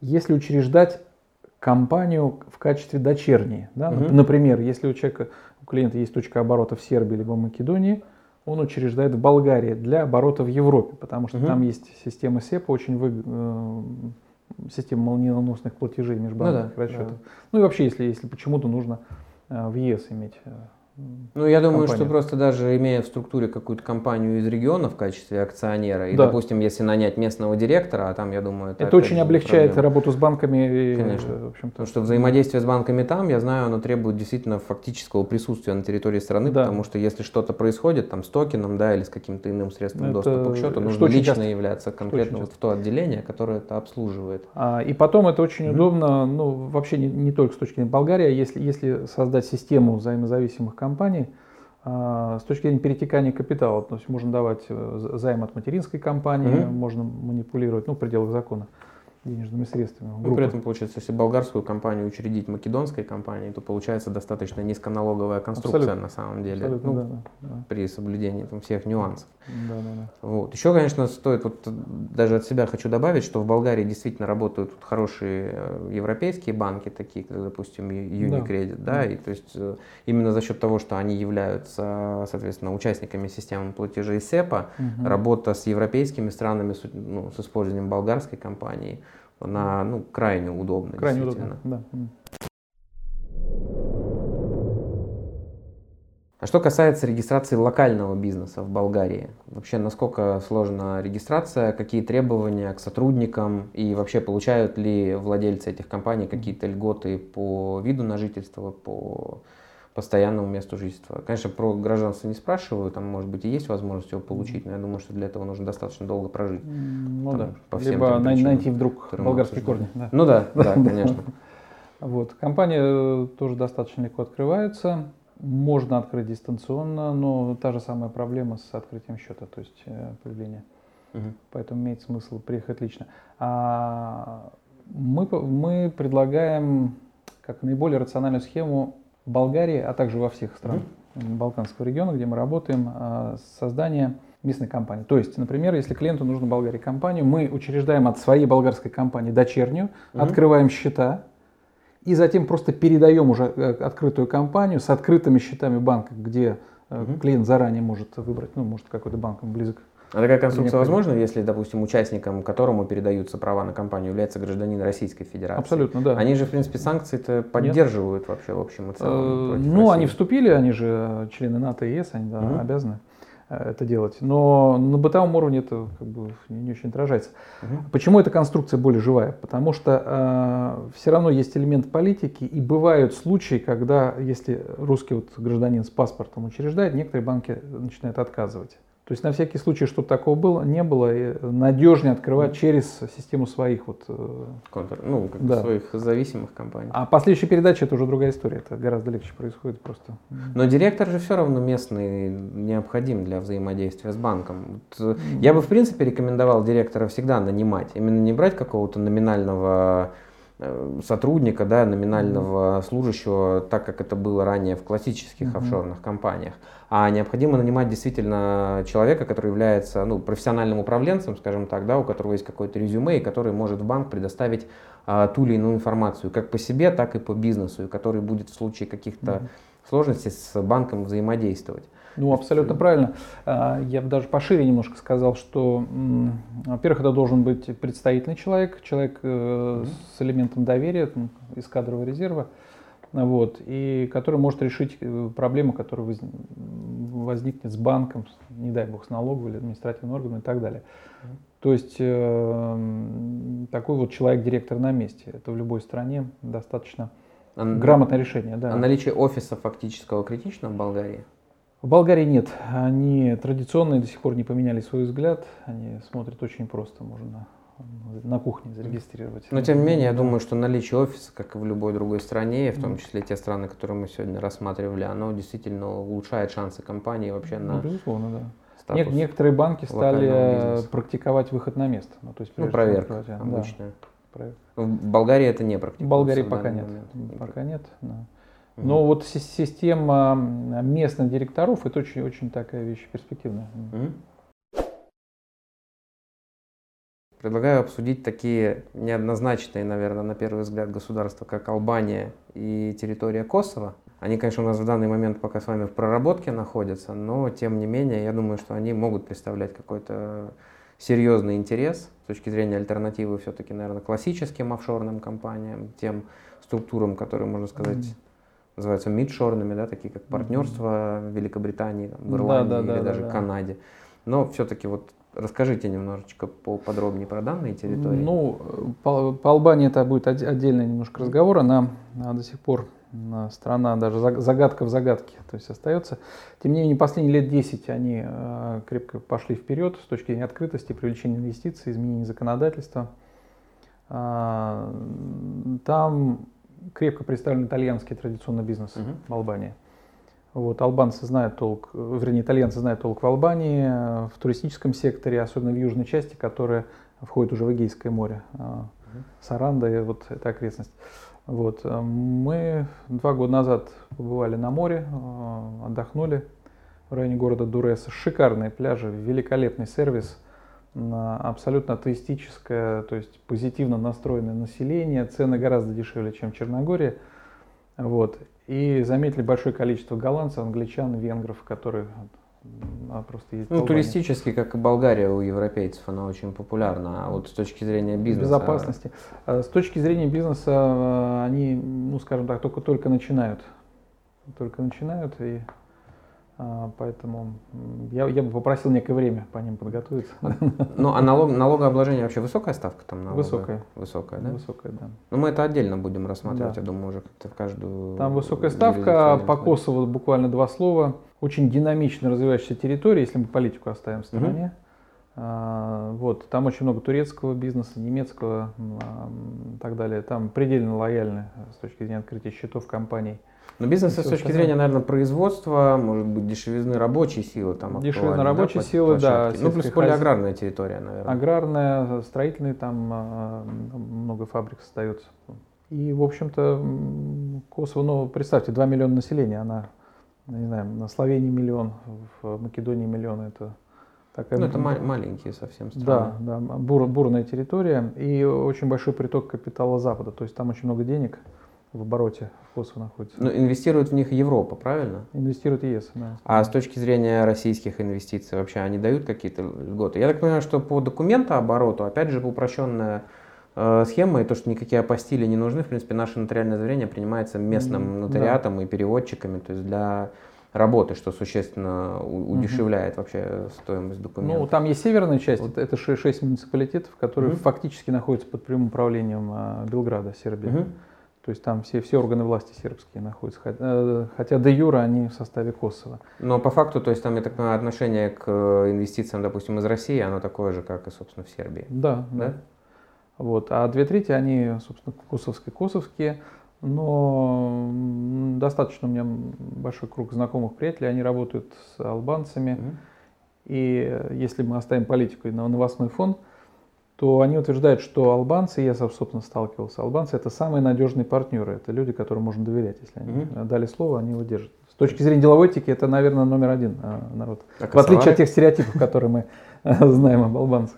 если учреждать компанию в качестве дочерней, да, угу. например, если у человека, у клиента есть точка оборота в Сербии либо Македонии, он учреждает в Болгарии для оборота в Европе, потому что угу. там есть система СЕПа очень вы, э, система молниеносных платежей межбанковых ну, да, расчетов. Да. Ну и вообще, если, если почему-то нужно э, в ЕС иметь э,
ну, я думаю, компанию. что просто даже имея в структуре какую-то компанию из региона в качестве акционера, и, да. допустим, если нанять местного директора, а там, я думаю,
это... Это очень облегчает проблема. работу с банками.
И, Конечно. В общем-то. Потому что взаимодействие с банками там, я знаю, оно требует действительно фактического присутствия на территории страны, да. потому что если что-то происходит там с токеном, да, или с каким-то иным средством это доступа к счету, нужно лично часто. являться конкретно вот в то отделение, которое это обслуживает.
А, и потом это очень mm-hmm. удобно, ну, вообще не, не только с точки зрения Болгарии, а если, если создать систему взаимозависимых компаний, а, с точки зрения перетекания капитала, то есть можно давать э, займ от материнской компании, mm-hmm. можно манипулировать ну, в пределах закона денежными средствами.
Ну, при этом, получается, если болгарскую компанию учредить македонской компанией, то получается достаточно низконалоговая конструкция Абсолютно. на самом деле. Абсолютно, ну, да, да. При соблюдении там, всех нюансов. Да, да, да. Вот. Еще, конечно, стоит, вот даже от себя хочу добавить, что в Болгарии действительно работают хорошие э, европейские банки, такие как, допустим, Unicredit, да, да, и то есть э, именно за счет того, что они являются, соответственно, участниками системы платежей СЕПа, угу. работа с европейскими странами ну, с использованием болгарской компании – она ну, крайне удобна.
Крайне удобна, да.
А что касается регистрации локального бизнеса в Болгарии, вообще насколько сложна регистрация, какие требования к сотрудникам и вообще получают ли владельцы этих компаний какие-то льготы по виду на жительство, по постоянному месту жительства. Конечно, про гражданство не спрашиваю, там, может быть, и есть возможность его получить, но я думаю, что для этого нужно достаточно долго прожить.
Ну там, да, по всем либо причинам, найти вдруг болгарские корни.
Да. Ну да, да, конечно.
Вот. Компания э, тоже достаточно легко открывается. Можно открыть дистанционно, но та же самая проблема с открытием счета, то есть э, появление. Угу. Поэтому имеет смысл приехать лично. А мы, мы предлагаем как наиболее рациональную схему в Болгарии, а также во всех странах mm-hmm. Балканского региона, где мы работаем, а, создание местной компании. То есть, например, если клиенту нужно Болгарии компанию, мы учреждаем от своей болгарской компании дочернюю, mm-hmm. открываем счета, и затем просто передаем уже э, открытую компанию с открытыми счетами банка, где mm-hmm. клиент заранее может выбрать, ну, может, какой-то банк близок
а такая конструкция возможна, если, допустим, участником, которому передаются права на компанию, является гражданин Российской Федерации?
Абсолютно, да.
Они же, в принципе, санкции-то поддерживают Нет. вообще в общем и целом.
Э, ну, России. они вступили, они же члены НАТО и ЕС, они да, угу. обязаны это делать. Но на бытовом уровне это как бы не очень отражается. Угу. Почему эта конструкция более живая? Потому что э, все равно есть элемент политики, и бывают случаи, когда если русский вот гражданин с паспортом учреждает, некоторые банки начинают отказывать. То есть на всякий случай, чтобы такого было, не было, и надежнее открывать через систему своих вот
э, Контр, ну, как да. своих зависимых компаний.
А последующая передача это уже другая история, это гораздо легче происходит просто.
Но директор же все равно местный необходим для взаимодействия с банком. Вот, я бы в принципе рекомендовал директора всегда нанимать, именно не брать какого-то номинального э, сотрудника, да, номинального mm-hmm. служащего, так как это было ранее в классических mm-hmm. офшорных компаниях. А необходимо нанимать действительно человека, который является ну, профессиональным управленцем, скажем так, да, у которого есть какое-то резюме, и который может в банк предоставить а, ту или иную информацию, как по себе, так и по бизнесу, и который будет в случае каких-то mm-hmm. сложностей с банком взаимодействовать.
Ну, абсолютно правильно. А, я бы даже пошире немножко сказал, что, во-первых, это должен быть представительный человек, человек mm-hmm. с элементом доверия из кадрового резерва, вот, и который может решить э, проблему, которая возникнет с банком, не дай бог, с налоговой или административным органом и так далее. Mm-hmm. То есть э, такой вот человек-директор на месте. Это в любой стране достаточно а, грамотное решение. Да.
А наличие офиса фактического критично в Болгарии?
В Болгарии нет. Они традиционные, до сих пор не поменяли свой взгляд. Они смотрят очень просто. Можно на кухне зарегистрировать.
Но тем не менее, я думаю, что наличие офиса, как и в любой другой стране, в том числе те страны, которые мы сегодня рассматривали, оно действительно улучшает шансы компании вообще ну, на
безусловно, да. статус Некоторые банки стали практиковать выход на место.
Ну, то есть, ну проверка обычная. Да, В Болгарии это не практикуется.
В Болгарии пока нет. Момент. Пока нет. Да. Но вот система местных директоров это очень, очень такая вещь перспективная.
Предлагаю обсудить такие неоднозначные, наверное, на первый взгляд государства, как Албания и территория Косово. Они, конечно, у нас в данный момент пока с вами в проработке находятся, но тем не менее, я думаю, что они могут представлять какой-то серьезный интерес с точки зрения альтернативы все-таки, наверное, классическим офшорным компаниям, тем структурам, которые, можно сказать, называются мидшорными, да, такие как партнерство в Великобритании, там, в Ирландии да, да, или да, даже да. Канаде. Но все-таки вот расскажите немножечко поподробнее про данные территории.
Ну, по, по Албании это будет отдельный немножко разговор. Она, она до сих пор страна даже загадка в загадке то есть остается. Тем не менее, последние лет 10 они э, крепко пошли вперед с точки зрения открытости, привлечения инвестиций, изменения законодательства. Э, там крепко представлен итальянский традиционный бизнес угу. в Албании. Вот, албанцы знают толк, вернее, итальянцы знают толк в Албании, в туристическом секторе, особенно в южной части, которая входит уже в Эгейское море. Угу. Саранда и вот эта окрестность. Вот. Э, мы два года назад побывали на море, э, отдохнули в районе города Дуреса. Шикарные пляжи, великолепный сервис – абсолютно атеистическое, то есть позитивно настроенное население, цены гораздо дешевле, чем в Черногории. Вот. И заметили большое количество голландцев, англичан, венгров, которые
а, просто ездят. Ну, туристически, как и Болгария у европейцев, она очень популярна. А вот с точки зрения бизнеса...
Безопасности. А с точки зрения бизнеса а, они, ну, скажем так, только-только начинают. Только начинают и поэтому я, я бы попросил некое время по ним подготовиться.
Ну, а налог, налогообложение вообще высокая ставка там?
Налога? Высокая.
Высокая, да?
Высокая, да.
Ну, мы это отдельно будем рассматривать, да. я думаю, уже как-то в каждую...
Там высокая ставка, по Косово буквально два слова. Очень динамично развивающаяся территория, если мы политику оставим в стороне. Угу. вот, там очень много турецкого бизнеса, немецкого и так далее. Там предельно лояльны с точки зрения открытия счетов компаний.
Но бизнес с точки зрения, наверное, производства, может быть, дешевизны рабочей силы там
Дешевизны рабочей да, силы, да.
Ну, плюс более аграрная территория, наверное.
Аграрная, строительные, там а, много фабрик создается. И, в общем-то, Косово, ну, представьте, 2 миллиона населения, она, не знаю, на Словении миллион, в Македонии миллион, это
такая... Ну, это ма- маленькие совсем страны.
Да, да, бур, бурная территория и очень большой приток капитала Запада, то есть там очень много денег, в обороте Косово находится.
Но инвестирует в них Европа, правильно?
Инвестирует ЕС, да.
А с точки зрения российских инвестиций вообще они дают какие-то льготы? Я так понимаю, что по документообороту, опять же, упрощенная э, схема, и то, что никакие апостили не нужны, в принципе, наше нотариальное заверение принимается местным нотариатом да. и переводчиками, то есть для работы, что существенно удешевляет угу. вообще стоимость документов.
Ну, там есть северная часть, вот. это 6 муниципалитетов, которые угу. фактически находятся под прямым управлением э, Белграда, Сербии. Угу. То есть там все, все органы власти сербские находятся, э, хотя де юра они в составе Косово.
Но по факту, то есть там, я так понимаю, отношение к инвестициям, допустим, из России, оно такое же, как и, собственно, в Сербии.
Да, да. да? Вот. А две трети, они, собственно, косовские, косовские, но достаточно у меня большой круг знакомых приятелей, они работают с албанцами. Mm-hmm. И если мы оставим политику на новостной фон, то они утверждают, что албанцы, я, собственно, сталкивался, албанцы это самые надежные партнеры, это люди, которым можно доверять, если они mm-hmm. дали слово, они его держат. С точки зрения деловой этики, это, наверное, номер один э, народ. А в отличие от тех стереотипов, которые мы знаем об албанцах.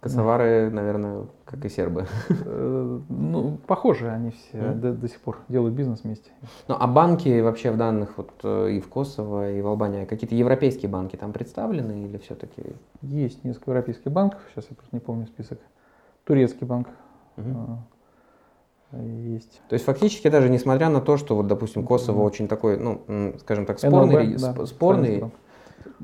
Косовары, наверное, как и сербы.
Э, ну, похожи они все mm. до, до сих пор делают бизнес вместе.
Ну, а банки вообще в данных вот э, и в Косово, и в Албании, какие-то европейские банки там представлены или все-таки?
Есть несколько европейских банков, сейчас я просто не помню список. Турецкий банк. Mm-hmm. Есть.
То есть фактически даже несмотря на то, что вот, допустим, Косово mm-hmm. очень такой, ну, скажем так, спорный, НЛБ, да, спорный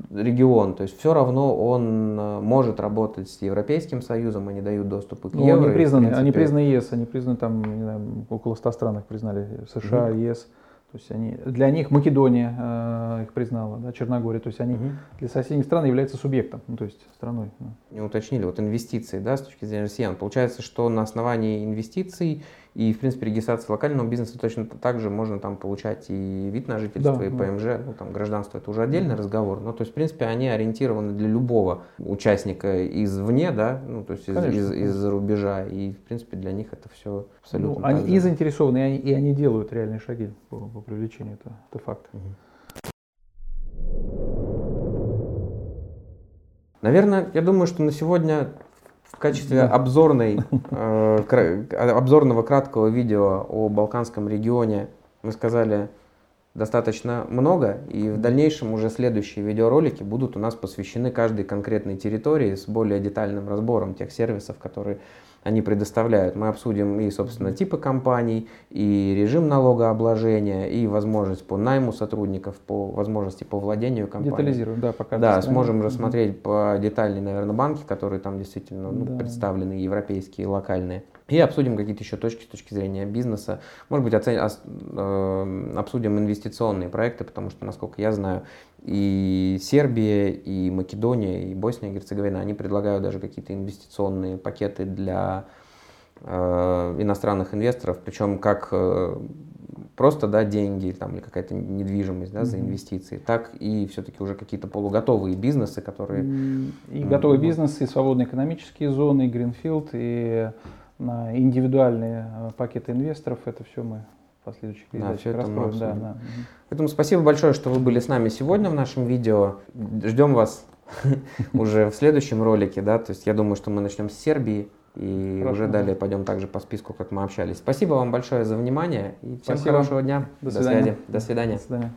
регион. То есть все равно он э, может работать с Европейским Союзом, они дают доступ к ну, евро.
Они признаны, принципе... они признаны ЕС, они признаны там, не знаю, около 100 стран их признали, США, угу. ЕС. То есть они, для них Македония э, их признала, да, Черногория. То есть они угу. для соседних стран являются субъектом, ну, то есть страной.
Да. Не уточнили, вот инвестиции, да, с точки зрения россиян. Получается, что на основании инвестиций и, в принципе, регистрация локального бизнеса точно так же можно там получать и вид на жительство, да, и ПМЖ, да. ну там гражданство это уже отдельный да. разговор. Но то есть, в принципе, они ориентированы для любого участника извне, да, ну то есть из, из, из-за рубежа. И, в принципе, для них это все абсолютно. Ну,
они и заинтересованы, и они, и они делают реальные шаги по, по привлечению, это, это факт. Угу.
Наверное, я думаю, что на сегодня в качестве обзорной, э, обзорного краткого видео о Балканском регионе мы сказали достаточно много, и в дальнейшем уже следующие видеоролики будут у нас посвящены каждой конкретной территории с более детальным разбором тех сервисов, которые они предоставляют. Мы обсудим и, собственно, типы компаний, и режим налогообложения, и возможность по найму сотрудников, по возможности по владению компанией.
Детализируем, да, пока.
Да, сможем рассмотреть по детальней, наверное, банки, которые там действительно ну, да. представлены, европейские, локальные. И обсудим какие-то еще точки с точки зрения бизнеса. Может быть, оцен... Э, обсудим инвестиционные проекты, потому что, насколько я знаю, и Сербия, и Македония, и Босния и Герцеговина, они предлагают даже какие-то инвестиционные пакеты для э, иностранных инвесторов, причем как э, просто да, деньги там, или какая-то недвижимость да, за инвестиции, так и все-таки уже какие-то полуготовые бизнесы, которые...
И готовые бизнесы, и свободные экономические зоны, и Гринфилд, и индивидуальные э, пакеты инвесторов, это все мы последующих
передачах да, мы да, да. Поэтому спасибо большое, что вы были с нами сегодня в нашем видео. Ждем вас уже в следующем ролике, да, то есть я думаю, что мы начнем с Сербии и Хорошо. уже далее пойдем также по списку, как мы общались. Спасибо вам большое за внимание и всем Спасибо. хорошего дня.
До, До свидания.
До свидания.
До свидания.